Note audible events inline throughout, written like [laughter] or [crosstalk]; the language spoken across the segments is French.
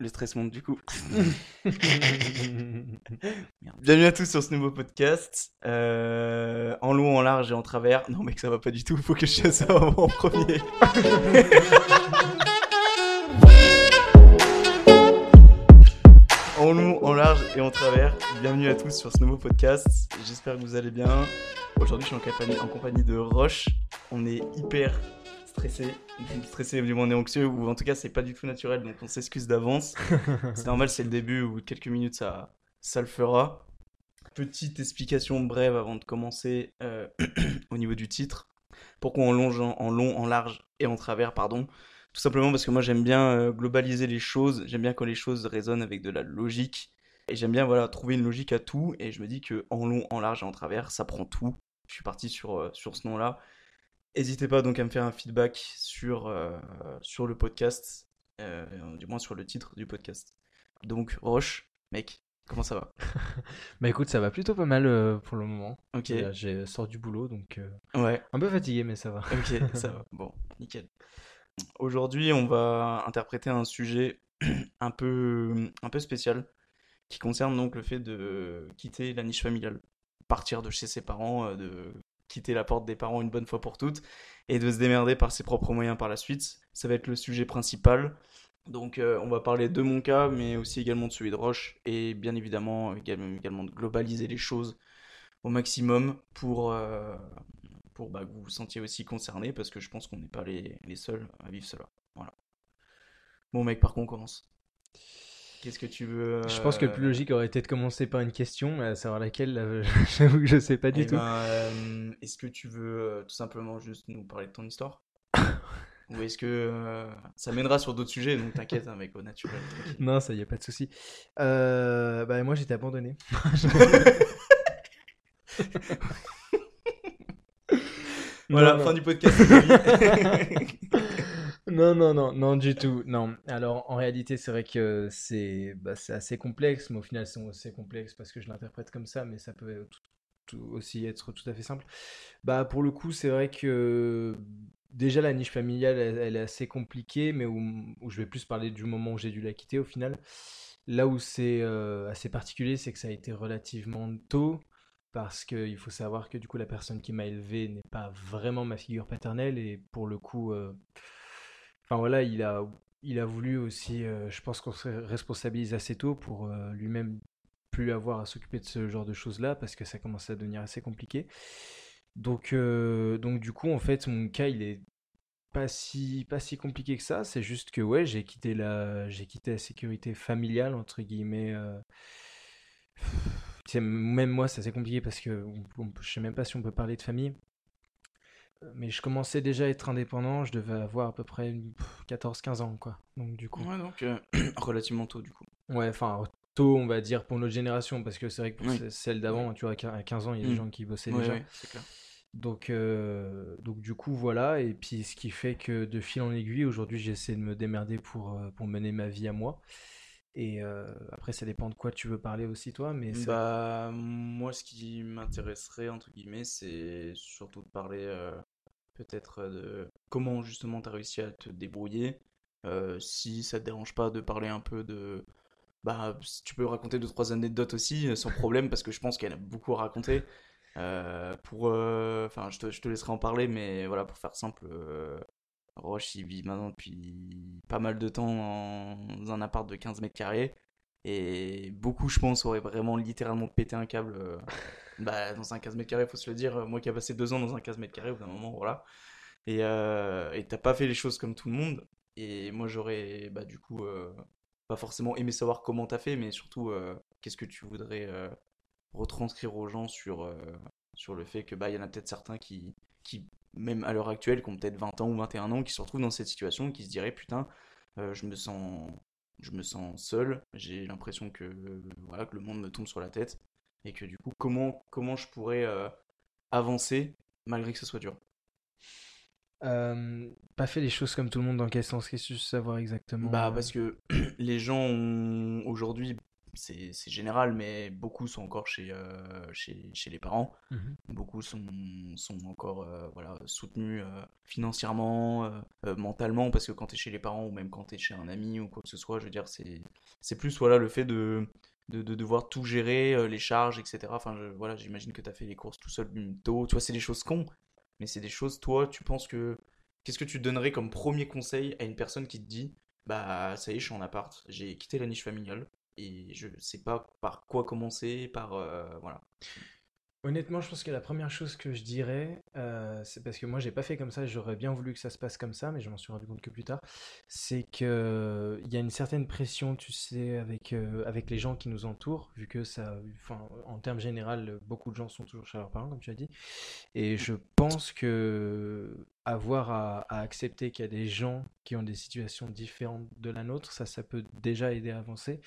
le stress monte du coup. [laughs] Bienvenue à tous sur ce nouveau podcast. Euh, en long, en large et en travers. Non, mec, ça va pas du tout. Faut que je fasse ça en premier. en long, en large et en travers. Bienvenue à tous sur ce nouveau podcast. J'espère que vous allez bien. Aujourd'hui, je suis en compagnie, en compagnie de Roche. On est hyper stressé, stressé du on est anxieux ou en tout cas c'est pas du tout naturel donc on s'excuse d'avance. [laughs] c'est normal, c'est le début ou quelques minutes ça, ça le fera. Petite explication brève avant de commencer euh, [clears throat] au niveau du titre. Pourquoi en long, en long, en large et en travers, pardon? Tout simplement parce que moi j'aime bien euh, globaliser les choses, j'aime bien quand les choses résonnent avec de la logique et j'aime bien voilà trouver une logique à tout et je me dis que en long, en large et en travers, ça prend tout. Je suis parti sur, euh, sur ce nom-là N'hésitez pas donc à me faire un feedback sur, euh, sur le podcast, euh, du moins sur le titre du podcast. Donc, Roche, mec, comment ça va? [laughs] Bah écoute, ça va plutôt pas mal euh, pour le moment. Ok. J'ai sort du boulot, donc ouais. un peu fatigué, mais ça va. Ok, ça va. [laughs] Bon, nickel. Aujourd'hui, on va interpréter un sujet [clears throat] un peu, un peu spécial qui concerne donc le fait de quitter la niche familiale, partir de chez ses parents, de quitter la porte des parents une bonne fois pour toutes et de se démerder par ses propres moyens par la suite. Ça va être le sujet principal. Donc euh, on va parler de mon cas, mais aussi également de celui de Roche, et bien évidemment également, de globaliser les choses au maximum pour, euh, pour bah, que vous vous sentiez aussi concerné, parce que je pense qu'on n'est pas les, les, seuls à vivre cela. Voilà. Bon mec, par contre on commence Qu'est-ce que tu veux Je pense que le plus euh, logique aurait été de commencer par une question, à savoir laquelle, [laughs] j'avoue que je sais pas du eh tout. Ben, euh, est-ce que tu veux euh, tout simplement juste nous parler de ton histoire? [laughs] Ou est-ce que ça mènera sur d'autres sujets Donc t'inquiète, hein, mec, au naturel. Non, ça y a pas de souci. bah moi j'étais abandonné. [laughs] voilà, fin du podcast. Non, non, non, non, du tout. Non. Alors, en réalité, c'est vrai que c'est bah, assez complexe, mais au final, c'est assez complexe parce que je l'interprète comme ça, mais ça peut aussi être tout à fait simple. Bah, pour le coup, c'est vrai que déjà la niche familiale, elle, est assez compliquée, mais où, je vais plus parler du moment où j'ai dû la quitter au final. Là où c'est euh, assez particulier, c'est que ça a été relativement tôt parce qu'il faut savoir que du coup la personne qui m'a élevé n'est pas vraiment ma figure paternelle et pour le coup euh, Enfin voilà, il a, voulu aussi, euh, je pense qu'on se responsabilise assez tôt pour euh, lui-même plus avoir à s'occuper de ce genre de choses-là parce que ça commence à devenir assez compliqué. Donc, euh, donc du coup, en fait, mon cas, il est pas si, compliqué que ça. C'est juste que ouais, j'ai quitté la, sécurité familiale entre guillemets. Même moi, c'est assez compliqué parce que je sais même pas si on peut parler de famille mais je commençais déjà à être indépendant, je devais avoir à peu près 14-15 ans, quoi. Donc, du coup. Ouais, donc euh, [clears throat] relativement tôt, du coup. Ouais, enfin, tôt, on va dire, pour notre génération, parce que c'est vrai que pour celle d'avant, tu vois, à 15 ans, il y a des mm. gens qui bossaient déjà. c'est clair. Donc, euh, donc, du coup, voilà. Et puis, ce qui fait que de fil en aiguille, aujourd'hui, j'essaie de me démerder pour, euh, pour mener ma vie à moi. Et après, ça dépend de quoi tu veux parler aussi, toi. Mais bah, moi, ce qui m'intéresserait, entre guillemets, c'est surtout de parler peut-être de comment justement tu as réussi à te débrouiller. si ça te dérange pas de parler un peu de. Bah, tu peux raconter deux trois anecdotes aussi, sans problème, parce que je pense en a beaucoup à raconter. pour, enfin, je, te, je te laisserai en parler, mais voilà, pour faire simple, Roche, il vit maintenant depuis pas mal de temps dans un appart de 15 mètres carrés. Et beaucoup, je pense, auraient vraiment littéralement pété un câble euh, [laughs] bah, dans un 15 mètres carrés, faut se le dire. Moi qui ai passé deux ans dans un 15 mètres carrés, au bout d'un moment, voilà. Et euh, t'as pas fait les choses comme tout le monde. Et moi, j'aurais, bah, du coup, euh, pas forcément aimé savoir comment t'as fait, mais surtout, euh, qu'est-ce que tu voudrais retranscrire aux gens sur, sur le fait que, bah, il y en a peut-être certains qui, qui, même à l'heure actuelle, qui ont peut-être 20 ans ou 21 ans, qui se retrouvent dans cette situation, qui se diraient, putain, je me sens je me sens seul, j'ai l'impression que voilà que le monde me tombe sur la tête et que du coup, comment, comment je pourrais euh, avancer malgré que ce soit dur? Euh, pas fait les choses comme tout le monde dans quel sens? Qu'est-ce que tu veux savoir exactement? Bah, euh parce que [clears throat] les gens ont- aujourd'hui, c'est général, mais beaucoup sont encore chez, euh, chez, chez les parents. Mhm. Beaucoup sont, sont encore euh, voilà, soutenus euh, financièrement, mentalement, parce que quand tu es chez les parents ou même quand tu es chez un ami ou quoi que ce soit, je veux dire, c'est c'est plus voilà, le fait de, de, de devoir tout gérer, les charges, etc. Enfin, je- voilà, j'imagine que tu as fait les courses tout seul tôt. Tu vois, c'est des choses cons, mais c'est des choses, toi, tu penses que. Qu'est-ce que tu donnerais comme premier conseil à une personne qui te dit Bah, ça y est, je suis en appart, j'ai quitté la niche familiale et je sais pas par quoi commencer, par. euh, voilà. Honnêtement, je pense que la première chose que je dirais, euh, c'est parce que moi j'ai pas fait comme ça, j'aurais bien voulu que ça se passe comme ça, mais je m'en suis rendu compte que plus tard, c'est que il y a une certaine pression, tu sais, avec, euh, avec les gens qui nous entourent, vu que ça, en termes général, beaucoup de gens sont toujours chez leurs parents, comme tu as dit, et je pense que avoir à, à accepter qu'il y a des gens qui ont des situations différentes de la nôtre, ça, ça peut déjà aider à avancer,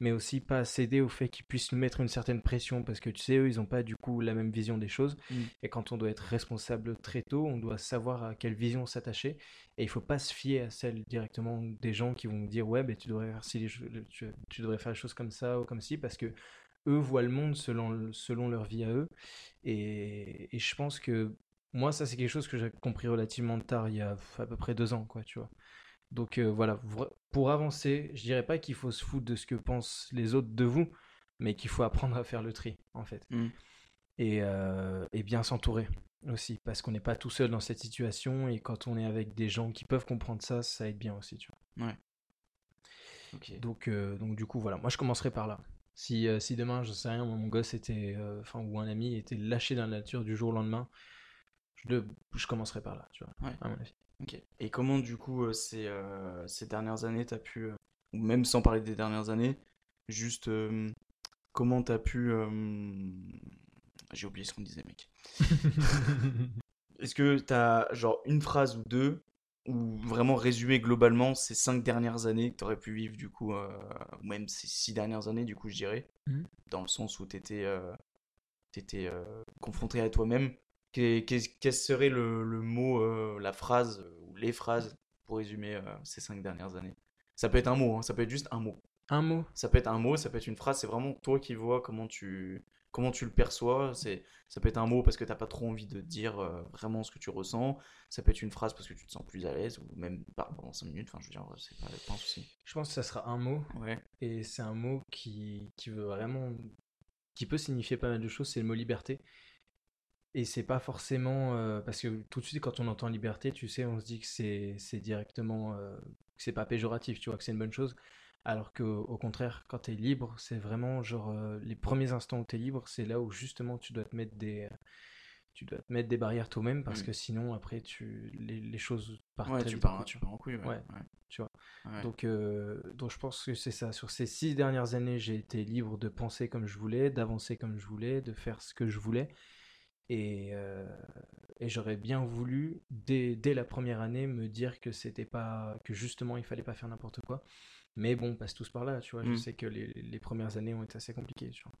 mais aussi pas céder au fait qu'ils puissent nous mettre une certaine pression, parce que tu sais, eux, ils n'ont pas du coup la même vision des choses, Mm. et quand on doit être responsable très tôt, on doit savoir à quelle vision s'attacher, et il faut pas se fier à celle directement des gens qui vont nous dire, ouais, ben, tu devrais faire cho- tu, tu devrais faire les choses comme ça ou comme ci, parce que eux voient le monde selon, selon leur vie à eux, et, et je pense que moi, ça, c'est quelque chose que j'ai compris relativement tard, il y a à peu près deux ans, quoi, tu vois. Donc euh, voilà, pour avancer, je dirais pas qu'il faut se foutre de ce que pensent les autres de vous, mais qu'il faut apprendre à faire le tri, en fait. Mm. Et, euh, et bien s'entourer aussi, parce qu'on n'est pas tout seul dans cette situation, et quand on est avec des gens qui peuvent comprendre ça, ça aide bien aussi, tu vois. Donc, euh, donc du coup, voilà, moi je commencerai par là. Si, si demain, je sais rien, mon gosse était, enfin, ou un ami était lâché dans la nature du jour au lendemain, je, le- je commencerai par là, tu vois, Ouais. à mon avis. Ok. Et comment du coup euh, ces, euh, ces dernières années t'as pu, euh, ou même sans parler des dernières années, juste euh, comment t'as pu, euh, j'ai oublié ce qu'on disait mec. [laughs] Est-ce que t'as genre une phrase ou deux ou vraiment résumer globalement ces cinq dernières années que t'aurais pu vivre du coup, euh, ou même ces six dernières années du coup je dirais, Mhm. dans le sens où t'étais euh, t'étais euh, confronté à toi-même. Quel serait le, le mot, euh, la phrase euh, ou les phrases pour résumer euh, ces cinq dernières années? Ça peut être un mot, hein, ça peut être juste un mot. Un mot. Ça peut être un mot, ça peut être une phrase, c'est vraiment toi qui vois comment tu, comment tu le perçois. C'est, ça peut être un mot parce que t'as pas trop envie de dire euh, vraiment ce que tu ressens. Ça peut être une phrase parce que tu te sens plus à l'aise ou même pas pendant 5 minutes. Enfin, je veux dire, c'est pas, pas un souci. Je pense que ça sera un mot, Ouais. et c'est un mot qui, qui veut vraiment, qui peut signifier pas mal de choses, c'est le mot liberté. Et c'est pas forcément, euh, parce que tout de suite quand on entend liberté, tu sais, on se dit que c'est, c'est directement, euh, que c'est pas péjoratif, tu vois, que c'est une bonne chose. Alors que au contraire, quand tu es libre, c'est vraiment genre euh, les premiers instants où tu es libre, c'est là où justement tu dois te mettre des, tu dois te mettre des barrières toi-même parce Mm. que sinon après tu, les, les choses partent Ouais, tu vite pars, tu pars en couille. Ouais. Ouais, ouais. tu vois. Ouais. Donc, euh, donc je pense que c'est ça. Sur ces six dernières années, j'ai été libre de penser comme je voulais, d'avancer comme je voulais, de faire ce que je voulais. Et, euh, et j'aurais bien voulu, dès, dès la première année, me dire que c'était pas, que justement il fallait pas faire n'importe quoi. Mais bon, on passe tous par là, tu vois. Je Mm. sais que les, les premières années ont été assez compliquées, tu vois.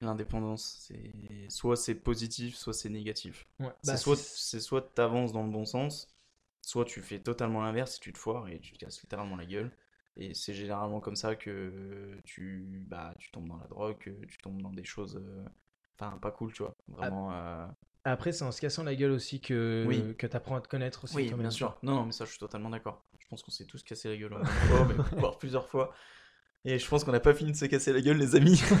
L'indépendance, c'est soit c'est positif, soit c'est négatif. Ouais, C'est bah, soit, c'est- soit t'avances dans le bon sens, soit tu fais totalement l'inverse et tu te foires et tu te casses littéralement la gueule. Et c'est généralement comme ça que tu, bah, tu tombes dans la drogue, que tu tombes dans des choses, euh, enfin, pas cool, tu vois. Vraiment. euh, Après, c'est en se cassant la gueule aussi que, Oui. que tu apprends à te connaître aussi Oui, bien sûr. Non, non, mais ça, je suis totalement d'accord. Je pense qu'on s'est tous cassé la gueule [laughs] fois, mais voire plusieurs fois. Et je pense qu'on n'a pas fini de se casser la gueule, les amis. [laughs]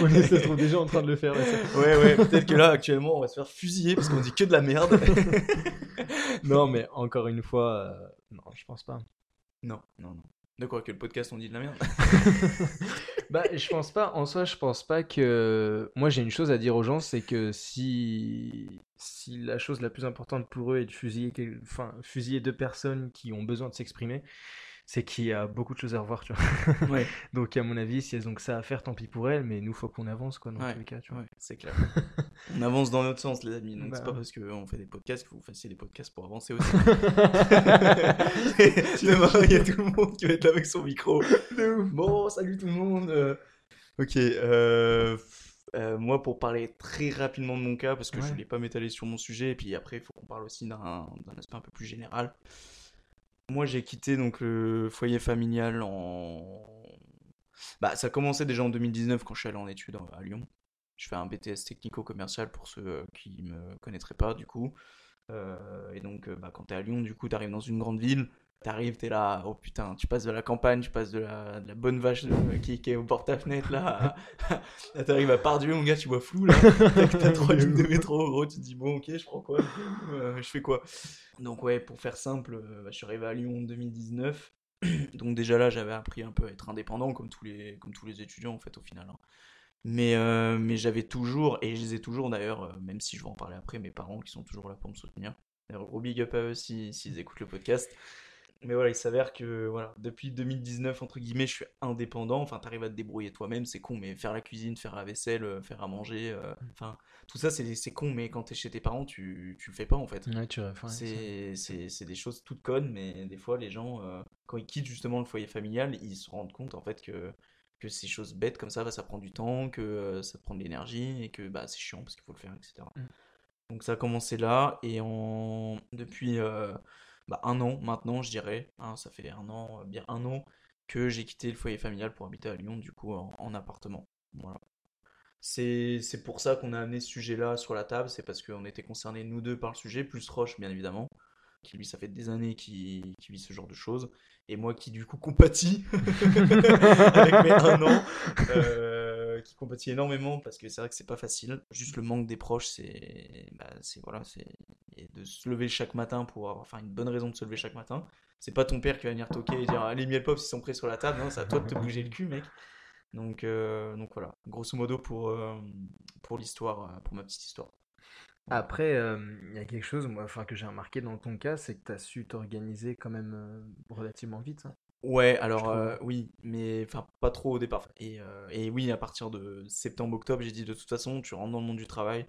On est, se trouve déjà en train de le faire. là, ça. [laughs] Ouais, ouais, peut-être que là, actuellement, on va se faire fusiller parce qu'on dit que de la merde. Non, mais encore une fois, euh, non, je pense pas. non, non, non. De quoi que le podcast, on dit de la merde [laughs] Bah, je pense pas. En soi, je pense pas que. Moi, j'ai une chose à dire aux gens, c'est que si si la chose la plus importante pour eux est de fusiller, enfin, fusiller deux personnes qui ont besoin de s'exprimer, c'est qu'il y a beaucoup de choses à revoir, tu vois. [laughs] Ouais, Donc, à mon avis, si elles ont que ça à faire, tant pis pour elles. Mais nous, faut qu'on avance, quoi, dans Ouais, tous les cas, tu vois. ouais, c'est clair. [laughs] On avance dans l'autre sens, les amis. Donc, Bah. c'est pas parce qu'on fait des podcasts qu'il faut que vous fassiez des podcasts pour avancer aussi. [laughs] Demain, il y a tout le monde qui va être là avec son micro. Bon, salut tout le monde. euh, Ok, euh, euh, moi pour parler très rapidement de mon cas, parce que je Ouais. voulais pas m'étaler sur mon sujet, et puis après il faut qu'on parle aussi d'un d'un aspect un peu plus général. Moi j'ai quitté donc le foyer familial en... Bah ça commençait déjà en 2019 quand je suis allé en études à Lyon. Je fais un BTS technico-commercial pour ceux euh, qui me connaîtraient pas du coup. Euh, et donc euh, bah, quand t'es à Lyon du coup t'arrives dans une grande ville. T'arrives, t'es là, oh putain, tu passes de la campagne, tu passes de la, bonne vache euh, qui, est au bord de ta fenêtre là, [laughs] Là, t'arrives à Pardieu, mon gars, tu vois flou là. T'as trois lignes de métro, gros, tu te dis bon, ok, je prends quoi? Euh, Je fais quoi? Donc, ouais, pour faire simple, euh, bah, je suis arrivé à Lyon en 2019. [clears throat] Donc, déjà là, j'avais appris un peu à être indépendant, comme tous les, comme tous les étudiants en fait, au final. hein. Mais, mais j'avais toujours, et je les ai toujours d'ailleurs, même si je vais en parler après, mes parents qui sont toujours là pour me soutenir. D'ailleurs, gros big up à eux si- s'ils écoutent le podcast. Mais voilà, il s'avère que voilà, depuis 2019, entre guillemets, je suis indépendant. Enfin, t'arrives à te débrouiller toi-même, c'est con, mais faire la cuisine, faire la vaisselle, euh, faire à manger, euh, enfin, tout ça, c'est con, mais quand t'es chez tes parents, tu, tu le fais pas en fait. Ouais, tu C'est des choses toutes connes, mais des fois, les gens, euh, quand ils quittent justement le foyer familial, ils se rendent compte en fait que, que ces choses bêtes comme ça, bah, ça prend du temps, que euh, ça prend de l'énergie, et que bah, c'est chiant parce qu'il faut le faire, etc. Mm. Donc ça a commencé là, et en... depuis euh, bah, un an maintenant, je dirais, hein, ça fait un an, euh, bien un an, que j'ai quitté le foyer familial pour habiter à Lyon, du coup, en, en appartement. Voilà. C'est pour ça qu'on a amené ce sujet-là sur la table, c'est parce qu'on était concernés nous deux par le sujet, plus Roche bien évidemment, qui lui ça fait des années qu'il qu'il vit ce genre de choses, et moi qui du coup compatis [laughs] avec mes un an, euh, qui compatis énormément parce que c'est vrai que c'est pas facile, juste le manque des proches, c'est bah, voilà, c'est de se lever chaque matin pour avoir enfin une bonne raison de se lever chaque matin. C'est pas ton père qui va venir toquer et dire allez miel pop ils sont prêts sur la table, non, c'est à toi de te bouger le cul mec. Donc, euh, donc voilà, grosso modo pour, euh, pour l'histoire, euh, pour ma petite histoire. Après, euh, il y a quelque chose moi, que j'ai remarqué dans ton cas, c'est que tu as su t'organiser quand même euh, relativement vite. hein. Ouais, alors euh, oui, mais enfin pas trop au départ. Et, euh, et oui, à partir de septembre-octobre, j'ai dit de toute façon, tu rentres dans le monde du travail,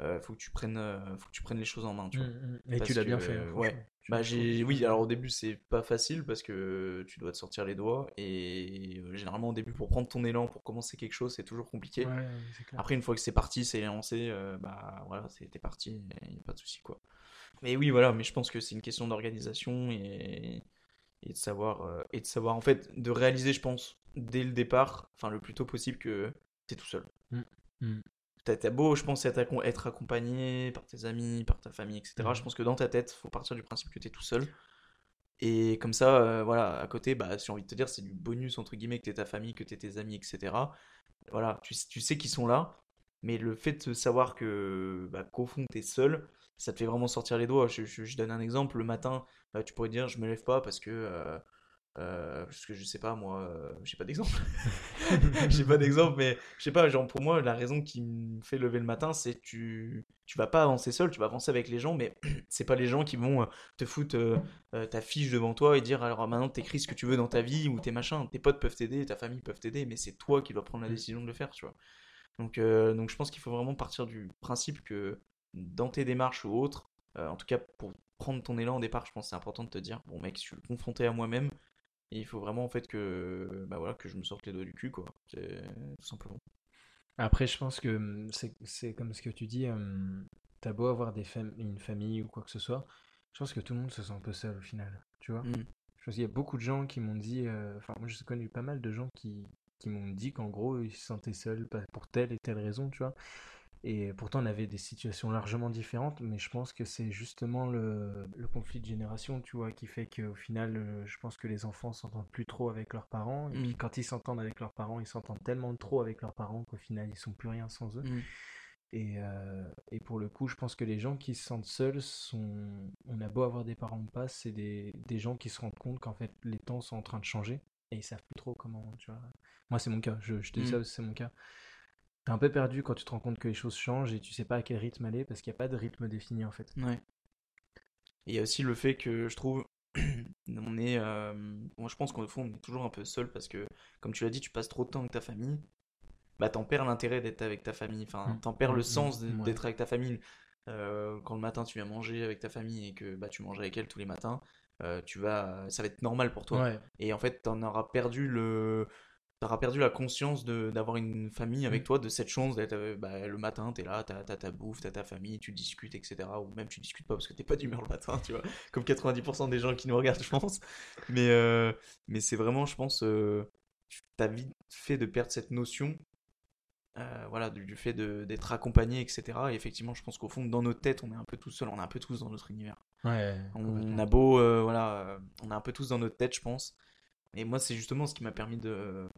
euh, faut que tu prennes, euh, faut que tu prennes les choses en main, tu vois. Mm, mm. Et Parce tu l'as bien fait. hein, ouais. Bah j'ai, oui, alors au début c'est pas facile parce que tu dois te sortir les doigts et généralement au début pour prendre ton élan, pour commencer quelque chose, c'est toujours compliqué. Ouais, c'est clair. Après, une fois que c'est parti, c'est lancé, bah voilà, c'était parti, il n'y a pas de souci quoi. Mais oui, voilà, mais je pense que c'est une question d'organisation et, et de savoir, euh, et de savoir, en fait, de réaliser, je pense, dès le départ, enfin le plus tôt possible que t'es tout seul. Mm. Mm. T'as beau, je pense, être, accom- être accompagné par tes amis, par ta famille, etc. Mhm. Je pense que dans ta tête, faut partir du principe que t'es tout seul. Et comme ça, euh, voilà, à côté, bah, si j'ai envie de te dire, c'est du bonus, entre guillemets, que t'es ta famille, que t'es tes amis, etc. Voilà, tu, tu sais qu'ils sont là, mais le fait de savoir que, bah, qu'au fond, t'es seul, ça te fait vraiment sortir les doigts. Je, je- je donne un exemple, le matin, euh, tu pourrais dire, je me lève pas parce que, euh, euh, parce que je sais pas, moi, euh, j'ai pas d'exemple. [laughs] j'ai pas d'exemple, mais je sais pas, genre, pour moi, la raison qui me fait lever le matin, c'est que tu, tu vas pas avancer seul, tu vas avancer avec les gens, mais [clears throat] c'est pas les gens qui vont euh, te foutre euh, ta fiche devant toi et dire alors maintenant t'écris ce que tu veux dans ta vie ou tes machins. Tes potes peuvent t'aider, ta famille peuvent t'aider, mais c'est toi qui dois prendre la Mm. décision de le faire, tu vois. Donc, euh, donc je pense qu'il faut vraiment partir du principe que dans tes démarches ou autres, euh, en tout cas pour prendre ton élan au départ, je pense que c'est important de te dire bon mec, je suis confronté à moi-même et il faut vraiment en fait que bah voilà que je me sorte les doigts du cul quoi, c'est tout simplement. Après, je pense que hum, c'est comme ce que tu dis, hum, t'as beau avoir des fam- une famille ou quoi que ce soit, je pense que tout le monde se sent un peu seul au final, tu vois. Mm. Je pense qu'il y a beaucoup de gens qui m'ont dit, euh, enfin moi j'ai connu pas mal de gens qui, qui m'ont dit qu'en gros ils se sentaient seuls pour telle et telle raison, tu vois. Et pourtant on avait des situations largement différentes, mais je pense que c'est justement le, le conflit de génération, tu vois, qui fait qu'au final, euh, je pense que les enfants s'entendent plus trop avec leurs parents, et puis Mm. quand ils s'entendent avec leurs parents, ils s'entendent tellement trop avec leurs parents qu'au final ils sont plus rien sans eux. Mm. Et, euh, et pour le coup, je pense que les gens qui se sentent seuls sont. On a beau avoir des parents ou pas, c'est des, des gens qui se rendent compte qu'en fait les temps sont en train de changer et ils savent plus trop comment. Tu vois. Moi, c'est mon cas. Je, je te dis Mm. ça c'est mon cas. T'es un peu perdu quand tu te rends compte que les choses changent et tu sais pas à quel rythme aller parce qu'il n'y a pas de rythme défini en fait. Ouais. Et il y a aussi le fait que je trouve, [clears throat] on est, euh, moi je pense qu'au fond on est toujours un peu seul parce que, comme tu l'as dit, tu passes trop de temps avec ta famille, bah t'en perds l'intérêt d'être avec ta famille, enfin Mm. t'en perds le Mm, sens mm, ouais. d'être avec ta famille. Euh, quand le matin tu viens manger avec ta famille et que bah tu manges avec elle tous les matins, tu vas, ça va être normal pour toi. Ouais. Et en fait t'en auras perdu le, t'auras perdu la conscience de d'avoir une famille avec Mm. toi, de cette chance d'être euh, bah, le matin, t'es là, t'as t'as ta bouffe, t'as ta famille, tu discutes, etc. Ou même tu discutes pas parce que t'es pas d'humeur le matin, tu vois, [laughs] comme 90% des gens qui nous regardent, je pense. Mais, euh, mais c'est vraiment, je pense, euh, ta vie fait de perdre cette notion. Euh, voilà, du, du fait d'être accompagné, etc. Et effectivement, je pense qu'au fond, dans nos têtes, on est un peu tout seul, on est un peu tous dans notre univers. Ouais, On a beau, euh, voilà, on est un peu tous dans notre tête, je pense. Et moi, c'est justement ce qui m'a permis de,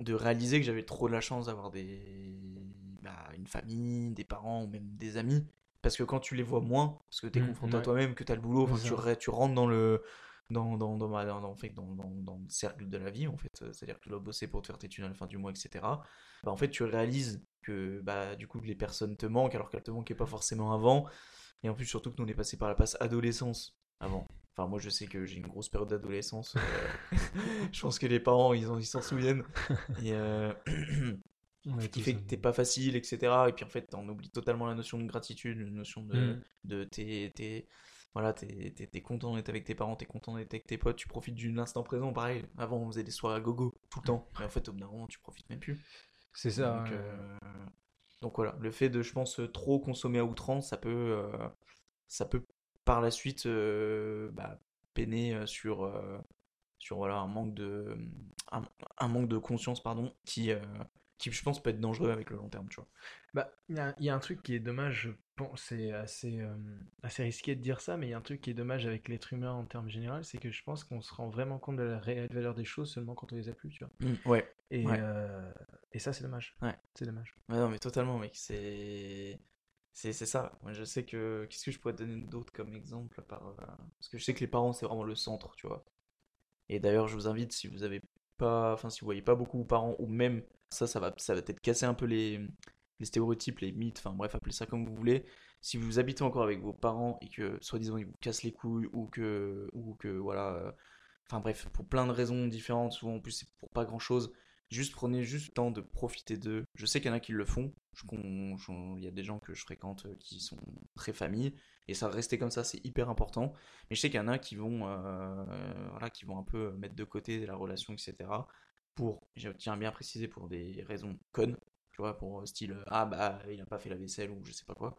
de réaliser que j'avais trop de la chance d'avoir des, bah, une famille, des parents ou même des amis. Parce que quand tu les vois moins, parce que tu es Mm, confronté à toi-même, que tu as le boulot, tu rentres dans le, dans, dans, dans, ma- dans- en fait, dans, dans, dans le cercle de la vie, en fait. C'est-à-dire que tu dois bosser pour te faire tes thunes à la fin du mois, etc. Bah, en fait, tu réalises que bah, du coup, les personnes te manquent alors qu'elles te manquaient pas forcément avant. Et en plus, surtout que nous, on est passé par la passe adolescence avant. Enfin, moi, je sais que j'ai une grosse période d'adolescence. euh, [laughs] je pense que les parents, ils en- ils s'en souviennent. Et euh, [clears throat] qui fait que un- t'es pas facile, etc. Et puis en fait, on oublie totalement la notion de gratitude, la notion de, Mm. de t'es, t'es- voilà, t'es, t'es content d'être avec tes parents, t'es content d'être avec tes potes, tu profites de l'instant présent. Pareil, avant, on faisait des soirées à gogo tout le temps. Mais en fait, au bout d'un moment, tu profites même plus. C'est ça. Donc, euh, donc voilà, le fait de, je pense, trop consommer à outrance, ça peut, euh, ça peut par la suite euh, bah, peiner euh, sur, euh, sur voilà, un, manque de, un, un manque de conscience pardon, qui, euh, qui, je pense, peut être dangereux avec le long terme. Tu vois. Bah, il y a, il y a un truc qui est dommage, c'est assez, euh, assez risqué de dire ça, mais il y a un truc qui est dommage avec l'être humain en termes généraux, c'est que je pense qu'on se rend vraiment compte de la réelle valeur des choses seulement quand on les a plus, tu vois. Ouais. Et, Ouais. euh, et ça, c'est dommage. Ouais. C'est dommage. Ouais, non, mais totalement, mec. C'est. C'est c'est ça. Moi, je sais que. Qu'est-ce que je pourrais te donner d'autre comme exemple euh, Parce que je sais que les parents, c'est vraiment le centre, tu vois. Et d'ailleurs, je vous invite, si vous avez pas. Enfin, si vous voyez pas beaucoup vos parents, ou même. Ça, ça va, ça va peut-être casser un peu les, les stéréotypes, les mythes, enfin bref, appelez ça comme vous voulez. Si vous habitez encore avec vos parents et que, soi-disant, ils vous cassent les couilles, ou que. Ou que, voilà. euh, Enfin bref, pour plein de raisons différentes, souvent en plus c'est pour pas grand chose. Juste prenez juste le temps de profiter d'eux. Je sais qu'il y en a qui le font. Il y a des gens que je fréquente euh, qui sont très familles. Et ça rester comme ça, c'est hyper important. Mais je sais qu'il y en a qui vont, euh, voilà, qui vont un peu mettre de côté la relation, etc. Pour, je tiens bien à préciser, pour des raisons connes. Tu vois, pour euh, style, euh, ah bah il a pas fait la vaisselle ou je sais pas quoi.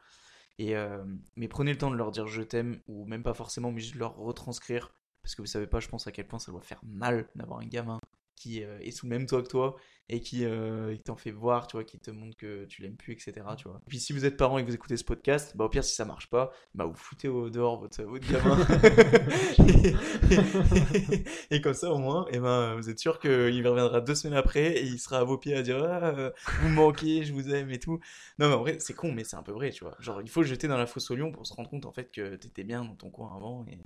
Et, euh, mais prenez le temps de leur dire je t'aime, ou même pas forcément, mais juste leur retranscrire. Parce que vous savez pas, je pense à quel point ça doit faire mal d'avoir un gamin qui euh, est sous le même toit que toi et qui, euh, qui t'en fait voir, tu vois, qui te montre que tu l'aimes plus, etc. Tu vois. Puis si vous êtes parent et que vous écoutez ce podcast, bah au pire si ça marche pas, bah vous foutez au dehors votre, votre [laughs] gamin. et, et comme ça au moins, et ben vous êtes sûr qu'il reviendra deux semaines après et il sera à vos pieds à dire ah, euh, vous me manquez, je vous aime et tout. Non mais en vrai c'est con mais c'est un peu vrai, tu vois. Genre il faut jeter dans la fosse au lion pour se rendre compte en fait que t'étais bien dans ton coin avant et,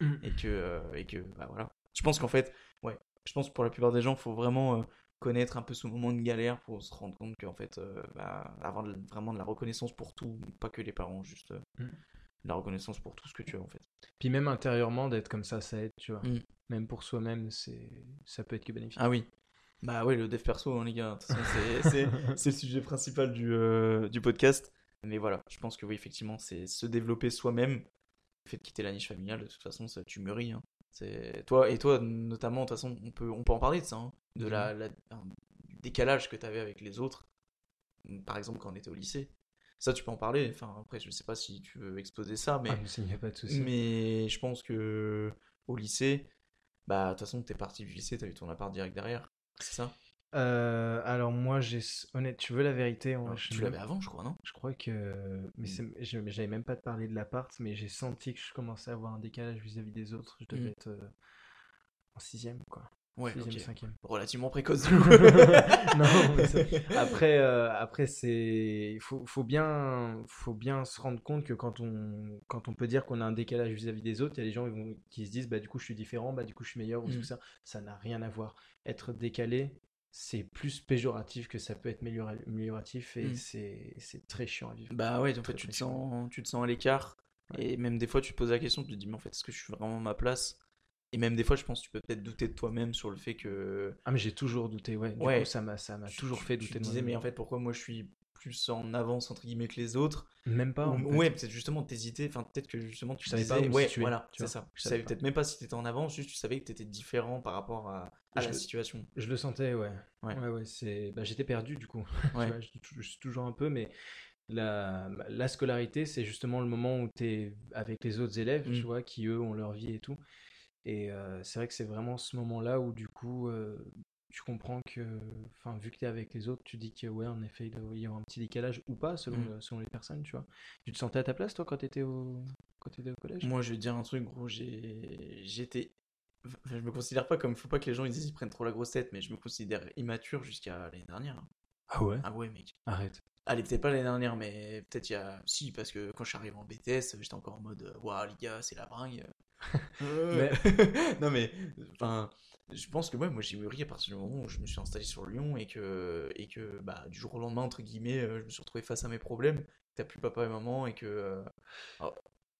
Mm. et que euh, et que bah voilà. Je pense qu'en fait, ouais, je pense que pour la plupart des gens, faut vraiment euh, connaître un peu ce moment de galère pour se rendre compte qu'en fait, euh, bah, avoir de- vraiment de la reconnaissance pour tout, pas que les parents, juste euh, Mm. la reconnaissance pour tout ce que tu as en fait. Puis même intérieurement, d'être comme ça, ça aide, tu vois. Mm. Même pour soi-même, c'est, ça peut être que bénéfique. Ah oui. Bah ouais, le dev perso, hein, les gars. De toute façon, c'est- [laughs] le sujet principal du, euh, du podcast. Mais voilà, je pense que oui, effectivement, c'est se développer soi-même. Le fait de quitter la niche familiale, de toute façon, ça, tu mûris. hein. C'est toi et toi notamment. De toute façon, on peut on peut en parler de ça, hein, de la, du décalage que tu avais avec les autres. Par exemple, quand on était au lycée. Ça, tu peux en parler. Enfin, après, je sais pas si tu veux exposer ça, mais Ah, mais ça, y a pas de souci. mais je pense que au lycée, bah de toute façon, t'es parti du lycée, t'as eu ton appart direct derrière. C'est ça? Euh, alors moi, j'ai honnête, tu veux la vérité, Alors, je, Tu l'avais avant, je crois, non? Je crois que, mais Mm. mais j'avais même pas parlé de l'appart, mais j'ai senti que je commençais à avoir un décalage vis-à-vis des autres. Je devais Mm. être euh, en sixième, quoi. Ouais, Sixième, ok. cinquième. Relativement précoce. [laughs] Non, mais ça- [laughs] après, euh, après c'est, il faut, faut bien, faut bien se rendre compte que quand on, quand on peut dire qu'on a un décalage vis-à-vis des autres, il y a des gens qui, vont- qui se disent, bah du coup je suis différent, bah du coup je suis meilleur ou Mm. tout ça. Ça n'a rien à voir. Être décalé, c'est plus péjoratif que ça peut être améliora- amélioratif et Mm. c'est, très chiant à vivre. Bah ouais, en fait, tu te sens, tu te sens à l'écart. Ouais. Et même des fois, tu te poses la question, tu te dis, mais en fait, est-ce que je suis vraiment à ma place? Et même des fois, je pense que tu peux peut-être douter de toi-même sur le fait que. Ah mais j'ai toujours douté, ouais. Du Ouais. coup, ça m'a, toujours tu- fait tu douter te de disais, mais en fait, pourquoi moi je suis plus en avance entre guillemets que les autres. Même pas. Ou- en fait. ouais, peut-être justement t'hésitais, enfin peut-être que justement tu Je savais disais, pas où ouais, situer, voilà, tu c'est ça. Tu savais peut-être même pas si t'étais en avance, juste tu savais que t'étais différent par rapport à, à Je la situation. Je le sentais, ouais. Ouais. Ouais, ouais, c'est... Bah, j'étais perdu du coup. [laughs] Tu Ouais. vois, je, suis toujours un peu, mais la, la scolarité, c'est justement le moment où tu es avec les autres élèves, tu Mm. vois, qui eux ont leur vie et tout. Et euh, c'est vrai que c'est vraiment ce moment-là où du coup, euh, tu comprends que, enfin, vu que tu es avec les autres, tu dis que, ouais, en effet, il y avoir un petit décalage ou pas selon, Mm. selon les personnes, tu vois. Tu te sentais à ta place, toi, quand tu étais au, t'étais au collège? Moi, je vais te dire un truc, gros, j'étais enfin, je me considère pas comme faut pas que les gens ils, ils prennent trop la grosse tête, mais je me considère immature jusqu'à l'année dernière. Ah ouais? Ah ouais, mec. Arrête. Allez, peut-être pas l'année dernière, mais peut-être il y a. Si, parce que quand je suis arrivé en BTS, j'étais encore en mode Waouh, les gars, c'est la bringue. [laughs] [laughs] Non, mais. Enfin, je pense que ouais, moi j'ai mûri à partir du moment où je me suis installé sur Lyon et que, bah, du jour au lendemain, entre guillemets, euh, je me suis retrouvé face à mes problèmes. T'as plus papa et maman et que. euh,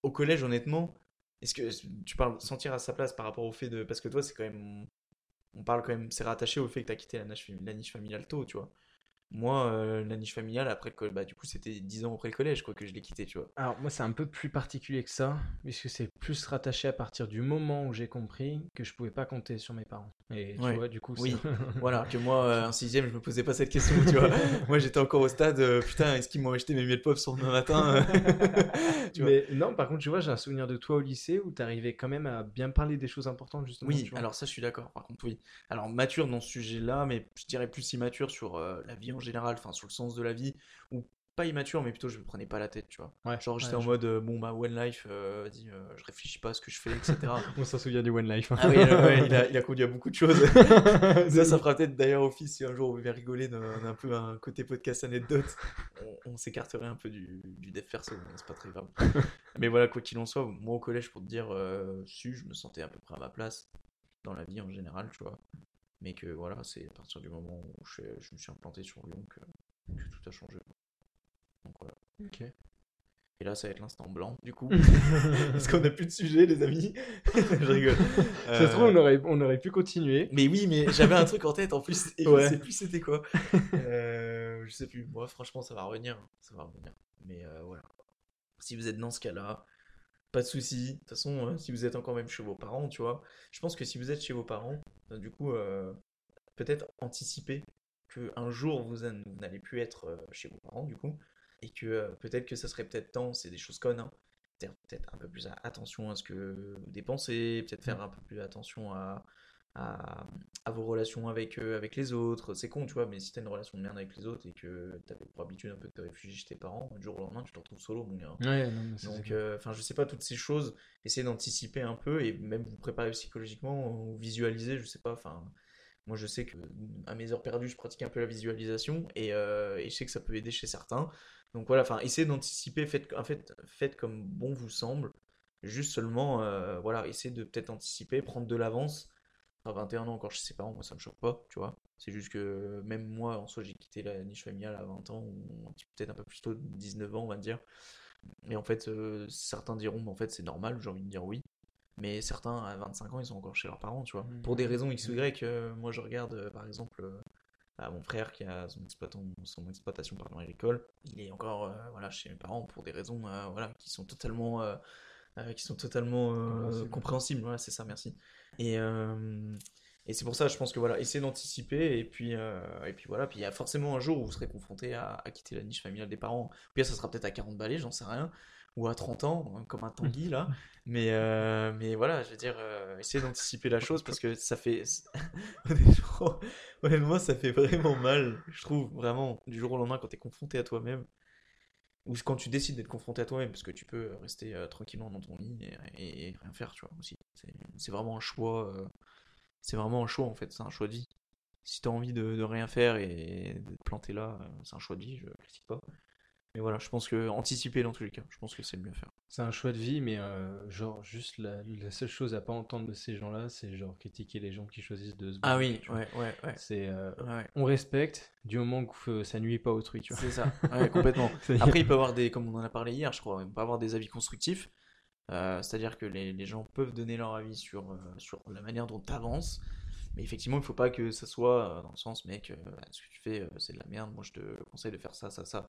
au collège, honnêtement, est-ce que tu parles sentir à sa place par rapport au fait de. Parce que toi, c'est quand même. On parle quand même. C'est rattaché au fait que t'as quitté la niche, la niche familiale tôt, tu vois. Moi, euh, la niche familiale, après le collège, bah, du coup, c'était 10 ans après le collège, quoi, que je l'ai quitté, tu vois. Alors moi c'est un peu plus particulier que ça, puisque c'est plus rattaché à partir du moment où j'ai compris que je pouvais pas compter sur mes parents. Et tu Ouais. vois, du coup, Oui. [laughs] Voilà, que moi, euh, un sixième, je me posais pas cette question, tu vois. [laughs] moi, j'étais encore au stade, euh, putain, est-ce qu'ils m'ont acheté mes miel pop sur demain matin [laughs] Tu vois. Mais non, par contre, tu vois, j'ai un souvenir de toi au lycée où t'arrivais quand même à bien parler des choses importantes, justement. Oui, alors ça, je suis d'accord, par contre, oui. Alors, mature dans ce sujet-là, mais je dirais plus immature sur euh, la vie en général, enfin, sur le sens de la vie, ou pas immature, mais plutôt je me prenais pas la tête, tu vois. Ouais, Genre, j'étais ouais, en je- mode, euh, bon, bah, one life, euh, vas-y, euh, je réfléchis pas à ce que je fais, etc. [laughs] On s'en souvient du One Life. Ah oui, euh, [laughs] ouais, il, a, il a conduit à beaucoup de choses. [laughs] ça, ça fera peut-être d'ailleurs office si un jour vous voulez rigoler d'un peu un côté podcast anecdote. On, on s'écarterait un peu du, du dev perso, c'est pas très grave. Mais voilà, quoi qu'il en soit, moi au collège, pour te dire, si je me sentais à peu près à ma place dans la vie en général, tu vois. Mais que voilà, c'est à partir du moment où je, je me suis implanté sur Lyon que, que tout a changé. Donc voilà. Ok. Et là, ça va être l'instant blanc, du coup. [laughs] Parce qu'on a plus de sujet, les amis. [laughs] je rigole. Ça se trouve, Euh, on aurait, on aurait pu continuer. mais oui, mais j'avais un truc en tête en plus, et Ouais. je sais plus c'était quoi. [laughs] Euh, je sais plus. Moi, franchement, ça va revenir. Ça va revenir. Mais euh, voilà. Si vous êtes dans ce cas-là, pas de souci. De toute façon, euh, si vous êtes encore même chez vos parents, tu vois, je pense que si vous êtes chez vos parents, du coup, euh, peut-être anticiper que un jour vous, n'allez plus être euh, chez vos parents, du coup, et que euh, peut-être que ça serait peut-être temps, c'est des choses connes, hein, peut-être un peu plus attention à ce que vous dépensez, peut-être faire un peu plus attention à, à, à vos relations avec, euh, avec les autres. C'est con, tu vois, mais si t'as une relation de merde avec les autres et que t'avais pour habitude un peu de te réfugier chez tes parents, du jour au lendemain, tu te retrouves solo, mon gars. Ouais, non, mais ça, Donc, euh, enfin, je sais pas, toutes ces choses, essayez d'anticiper un peu et même vous préparer psychologiquement ou visualiser, je sais pas, enfin, moi je sais que à mes heures perdues, je pratique un peu la visualisation et, euh, et je sais que ça peut aider chez certains. Donc voilà, enfin, essayez d'anticiper, faites, en fait, faites comme bon vous semble, juste seulement, euh, voilà, essayez de peut-être anticiper, prendre de l'avance. À 21 ans encore chez ses parents, moi ça me choque pas, tu vois. C'est juste que même moi, en soi, j'ai quitté la niche familiale à 20 ans, ou peut-être un peu plus tôt, 19 ans, on va dire. Et en fait, euh, certains diront, mais en fait, c'est normal, j'ai envie de dire oui. Mais certains, à 25 ans, ils sont encore chez leurs parents, tu vois. Mhm. Pour des raisons X ou Y, euh, moi je regarde, euh, par exemple, euh, à mon frère qui a son, exploitant, son exploitation pardon, agricole, il est encore voilà, chez mes parents pour des raisons voilà, qui sont totalement, qui sont totalement Compréhensibles. compréhensibles. Voilà, c'est ça, merci. Et, euh, et c'est pour ça, je pense que voilà, essayez d'anticiper, et puis, euh, et puis voilà, puis il y a forcément un jour où vous serez confronté à, à quitter la niche familiale des parents. Puis ça sera peut-être à 40 balais, j'en sais rien, ou à 30 ans, hein, comme un Tanguy là. [laughs] Mais, euh, mais voilà, je veux dire, essayez d'anticiper la chose parce que ça fait. [laughs] honnêtement, honnêtement, ça fait vraiment mal, je trouve, vraiment, du jour au lendemain quand t'es confronté à toi-même. Ou quand tu décides d'être confronté à toi-même, parce que tu peux rester euh, tranquillement dans ton lit et, rien faire, tu vois, aussi. C'est vraiment un choix. euh, c'est vraiment un choix en fait, c'est un choix de vie. Si t'as envie de, rien faire et de te planter là, euh, c'est un choix de vie, je critique pas. Mais voilà, je pense que anticiper dans tous les cas, je pense que c'est le mieux à faire. C'est un choix de vie, mais euh, genre, juste la, la seule chose à pas entendre de ces gens-là, c'est genre critiquer les gens qui choisissent de se Ah battre, oui, tu vois. ouais, ouais, ouais. C'est, euh, ouais. on respecte du moment que euh, ça nuit pas autrui, tu vois. C'est ça, ouais, [laughs] complètement. Après, il peut avoir des, comme on en a parlé hier, je crois, il peut avoir des avis constructifs. Euh, C'est-à-dire que les, les gens peuvent donner leur avis sur, sur la manière dont tu avances. Mais effectivement, il faut pas que ça soit euh, dans le sens, mec, euh, ce que tu fais, euh, c'est de la merde. Moi, je te conseille de faire ça, ça, ça.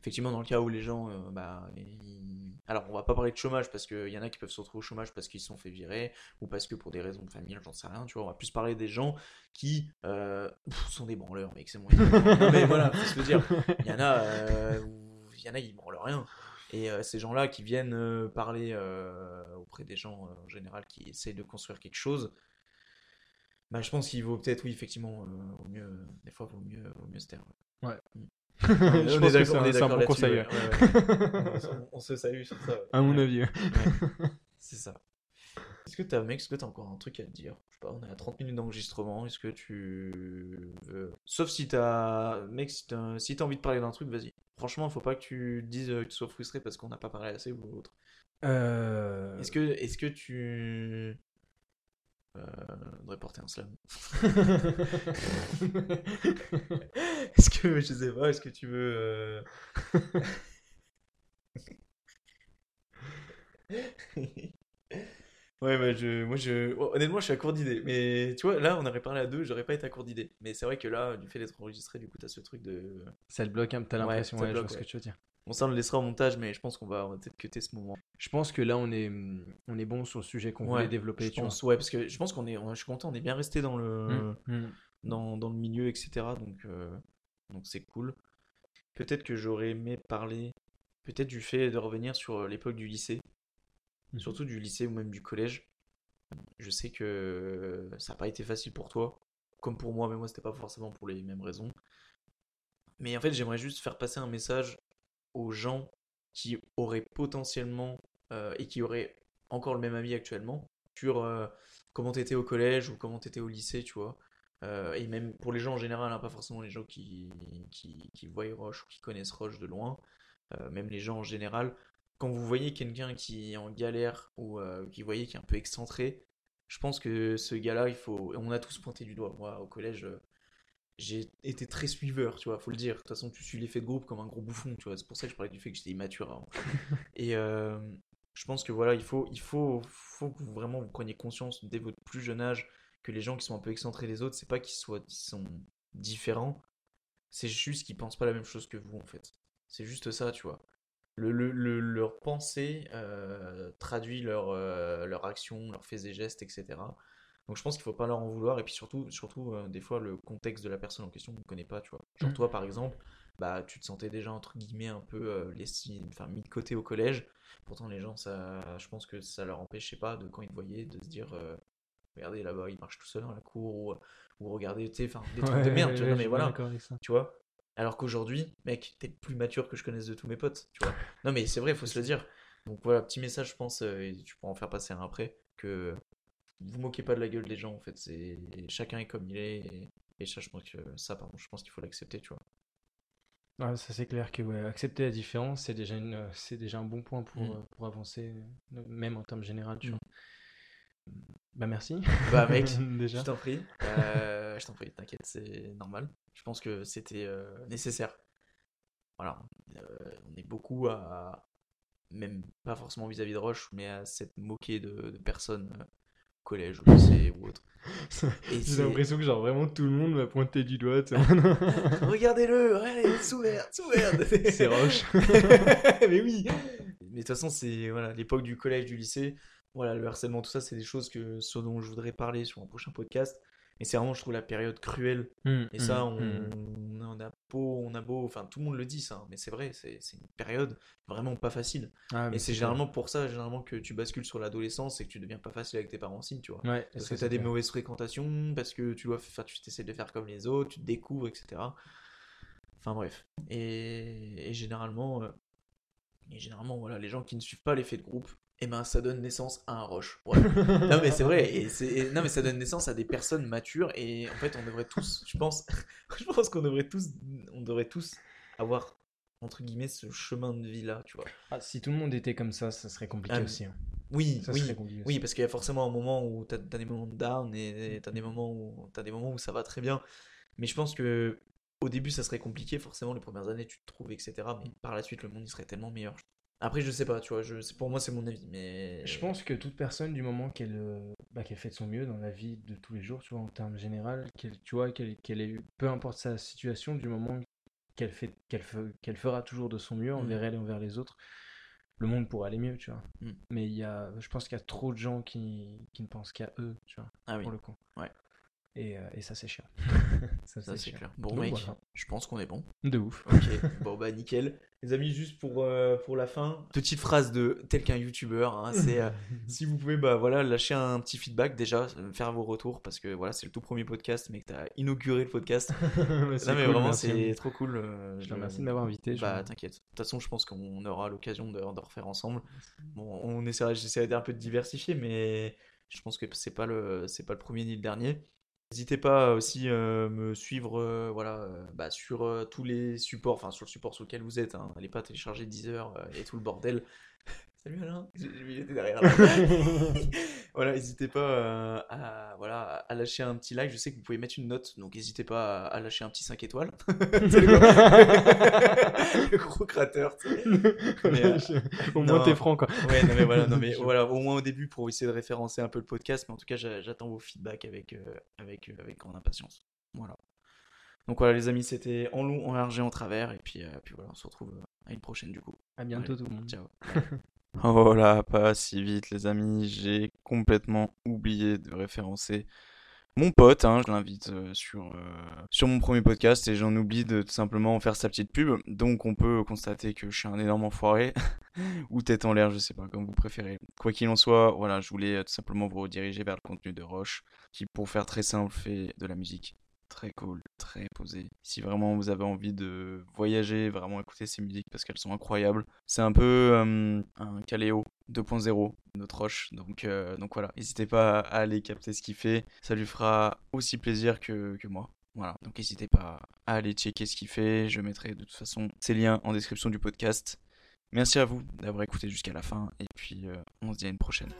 Effectivement, dans le cas où les gens, euh, bah, ils- alors on va pas parler de chômage parce qu'il y en a qui peuvent se retrouver au chômage parce qu'ils se sont fait virer ou parce que pour des raisons de famille, j'en sais rien. Tu vois, on va plus parler des gens qui euh, sont des branleurs, mec, c'est moi. [laughs] non, mais voilà, faut se le dire. Il y en a, euh, où- il y en a, ils branlent rien. Et euh, ces gens-là qui viennent euh, parler euh, auprès des gens en général qui essayent de construire quelque chose, bah, je pense qu'il vaut peut-être, oui, effectivement, euh, au mieux, des fois, vaut mieux, vaut mieux se taire. Ouais. Mm. Je [laughs] On est pense que c'est un- est bon conseil. ouais, ouais, ouais. [laughs] on, on se salue sur ça. À mon avis. [laughs] C'est ça. Est-ce que t'as, mec, est-ce que t'as encore un truc à te dire? Je sais pas, on est à 30 minutes d'enregistrement. Est-ce que tu veux. Sauf si t'as. Mec, si t'as si t'as envie de parler d'un truc, vas-y. Franchement, faut pas que tu dises euh, que tu sois frustré parce qu'on n'a pas parlé assez ou autre. Euh, Est-ce que, est-ce que tu. Euh, devrais porter un slam. [laughs] Est-ce que, je sais pas, est-ce que tu veux. euh, [laughs] Ouais, bah je, moi je, oh, honnêtement, je suis à court d'idées. Mais tu vois, là, on aurait parlé à deux, j'aurais pas été à court d'idées. Mais c'est vrai que là, du fait d'être enregistré, du coup, t'as ce truc de. Ça le bloque, hein, t'as Ouais, l'impression, ouais, je ce ouais. que tu veux dire. Bon, ça, on le laissera au montage, mais je pense qu'on va, peut-être cuter ce moment. Je pense que là, on est, on est bon sur le sujet qu'on Ouais, voulait développer, Je tu pense, ouais, parce que je pense qu'on est, on- je suis content, on est bien resté dans le, vois. Mm, mm. dans, dans le milieu, etc. Donc, euh, donc c'est cool. Peut-être que j'aurais aimé parler, peut-être du fait de revenir sur l'époque du lycée, Mhm. surtout du lycée ou même du collège. Je sais que ça n'a pas été facile pour toi, comme pour moi, mais moi c'était pas forcément pour les mêmes raisons. Mais en fait, j'aimerais juste faire passer un message aux gens qui auraient potentiellement euh, et qui auraient encore le même avis actuellement sur euh, comment t'étais au collège ou comment t'étais au lycée, tu vois. Euh, et même pour les gens en général, hein, pas forcément les gens qui, qui, qui voient Roche ou qui connaissent Roche de loin, euh, même les gens en général, quand vous voyez quelqu'un qui est en galère ou qui voyez qui est un peu excentré, je pense que ce gars-là, il faut. On a tous pointé du doigt. Moi, au collège, j'ai été très suiveur, tu vois, faut le dire. De toute façon, tu suis l'effet de groupe comme un gros bouffon, tu vois. C'est pour ça que je parlais du fait que j'étais immature avant. [laughs] Et euh, je pense que voilà, il faut, il faut, faut que vous, vraiment vous preniez conscience dès votre plus jeune âge que les gens qui sont un peu excentrés des autres, c'est pas qu'ils soient, qu'ils sont différents, c'est juste qu'ils pensent pas la même chose que vous en fait. C'est juste ça, tu vois. Le, le- le- leur pensée euh, traduit leur, euh, leur action, leurs faits et gestes, etc. Donc je pense qu'il faut pas leur en vouloir. Et puis surtout, surtout euh, des fois, le contexte de la personne en question, on ne connaît pas, tu vois. Genre Mm. toi, par exemple, bah, tu te sentais déjà, entre guillemets, un peu euh, laissé, enfin, mis de côté au collège. Pourtant, les gens, ça, je pense que ça leur empêchait pas, de quand ils te voyaient, de se dire, euh, regardez là-bas, il marche tout seul dans la cour, ou, ou regardez, tu sais, enfin, des trucs de Ouais, merde, tu vois. ouais, Non, mais voilà, tu vois. Alors qu'aujourd'hui, mec, t'es le plus mature que je connaisse de tous mes potes, tu vois. Non, mais c'est vrai, faut se le dire. Donc voilà, petit message, je pense, et tu pourras en faire passer un après, que vous moquez pas de la gueule des gens, en fait. C'est chacun est comme il est, et, et ça, je pense que ça, pardon, je pense qu'il faut l'accepter, tu vois. Ouais, ça c'est clair que ouais, accepter la différence, c'est déjà une, c'est déjà un bon point pour, Mm. euh, pour avancer, euh, même en termes généraux, tu Mm. vois. Bah merci. Bah mec, [laughs] déjà. je t'en prie, Euh, je t'en prie, t'inquiète, c'est normal. Je pense que c'était euh, nécessaire. Voilà, euh, on est beaucoup à, même pas forcément vis-à-vis de Roche, mais à s'être moqué de, de personnes collège, au lycée ou autre. J'ai l'impression que genre vraiment tout le monde m'a pointé du doigt. [laughs] Regardez-le, allez, sous-merde. [laughs] C'est Roche. [laughs] mais oui. Mais de toute façon, c'est voilà l'époque du collège, du lycée. Voilà, le harcèlement, tout ça, c'est des choses que, ce dont je voudrais parler sur un prochain podcast. Mais c'est vraiment, je trouve, la période cruelle. Mm, Et ça, mm, on, mm. on a beau, on a beau, enfin, tout le monde le dit, ça. hein, Mais c'est vrai, c'est une période vraiment pas facile. Ah, Et c'est généralement pour ça, généralement, que tu bascules sur l'adolescence et que tu deviens pas facile avec tes parents aussi, tu vois. Ouais, Parce que tu as des mauvaises fréquentations, parce que tu dois faire, tu essaies de faire comme les autres, tu te découvres, etc. Enfin bref. Et, et généralement, euh, et généralement, voilà, les gens qui ne suivent pas l'effet de groupe, eh ben, ça donne naissance à un roche. Non mais c'est vrai. Et et- non mais ça donne naissance à des personnes matures. Et en fait, on devrait tous, je pense, [laughs] je pense qu'on devrait tous, on devrait tous avoir entre guillemets ce chemin de vie là, tu vois. Ah, si tout le monde était comme ça, ça serait compliqué Ah, aussi. hein. Oui, Ça oui. compliqué Oui, aussi. parce qu'il y a forcément un moment où t'as as des moments de down et t'as des moments où t'as des moments où ça va très bien. Mais je pense que au début ça serait compliqué, forcément les premières années tu te trouves, etc. Mais par la suite le monde il serait tellement meilleur. Après, je sais pas, tu vois, je, pour moi, c'est mon avis, mais. Je pense que toute personne, du moment qu'elle euh, bah, fait de son mieux dans la vie de tous les jours, tu vois, en termes général, qu'elle, tu vois, qu'elle, qu'elle ait, peu importe sa situation, du moment qu'elle fait, qu'elle fe- qu'elle fera toujours de son mieux envers Mhm. elle et envers les autres, le monde pourra aller mieux, tu vois. Mhm. Mais il y a, je pense qu'il y a trop de gens qui, qui ne pensent qu'à eux, tu vois, Ah oui, pour le coup. Ouais. Et, euh, et ça, c'est chiant. [laughs] ça, ça c'est clair. Bon, Donc, mec, voilà. je pense qu'on est bon. De ouf. Ok, [laughs] bon bah nickel. Les amis, juste pour, euh, pour la fin, petite phrase de tel qu'un youtubeur, hein, c'est euh, [laughs] si vous pouvez bah voilà lâcher un petit feedback déjà, faire vos retours parce que voilà c'est le tout premier podcast, mais que t'as inauguré le podcast. Non mais cool, vraiment c'est trop cool. Je te remercie de m'avoir invité. Bah t'inquiète. De toute façon je pense qu'on aura l'occasion de, de refaire ensemble. Bon on essaiera, j'essaierai un peu de diversifier, mais je pense que c'est pas le c'est pas le premier ni le dernier. N'hésitez pas aussi euh, me suivre euh, voilà, euh, bah, sur tous les supports, enfin sur le support sur lequel vous êtes. Hein. Allez pas télécharger Deezer et tout le bordel. Salut Alain, j'ai il était derrière là. [laughs] voilà, n'hésitez pas euh, à, voilà, à lâcher un petit like. Je sais que vous pouvez mettre une note, donc n'hésitez pas à, lâcher un petit 5 étoiles. [laughs] Le gros- [laughs] sais. Mais, euh, Au moins t'es franc quoi. Ouais, non mais voilà, non mais voilà, au moins au début pour essayer de référencer un peu le podcast, mais en tout cas j'a- j'attends vos feedbacks avec, euh, avec, euh, avec grande impatience. Voilà. Donc voilà les amis, c'était en long, en large et en travers, et puis, puis voilà, on se retrouve à une prochaine du coup. À bientôt Allez, tout le monde. Ciao. Oh là, pas si vite les amis, j'ai complètement oublié de référencer mon pote, hein, je l'invite euh, sur, euh, sur mon premier podcast et j'en oublie de tout simplement faire sa petite pub. Donc on peut constater que je suis un énorme enfoiré, [laughs] ou tête en l'air, je sais pas, comme vous préférez. Quoi qu'il en soit, voilà, je voulais euh, tout simplement vous rediriger vers le contenu de Roche, qui pour faire très simple fait de la musique très cool, très posé. Si vraiment vous avez envie de voyager, vraiment écouter ces musiques parce qu'elles sont incroyables. C'est un peu un Caléo 2.0, notre Roche. Donc, euh, donc voilà, n'hésitez pas à aller capter ce qu'il fait. Ça lui fera aussi plaisir que, moi. Voilà, donc n'hésitez pas à aller checker ce qu'il fait. Je mettrai de toute façon ces liens en description du podcast. Merci à vous d'avoir écouté jusqu'à la fin et puis euh, on se dit à une prochaine.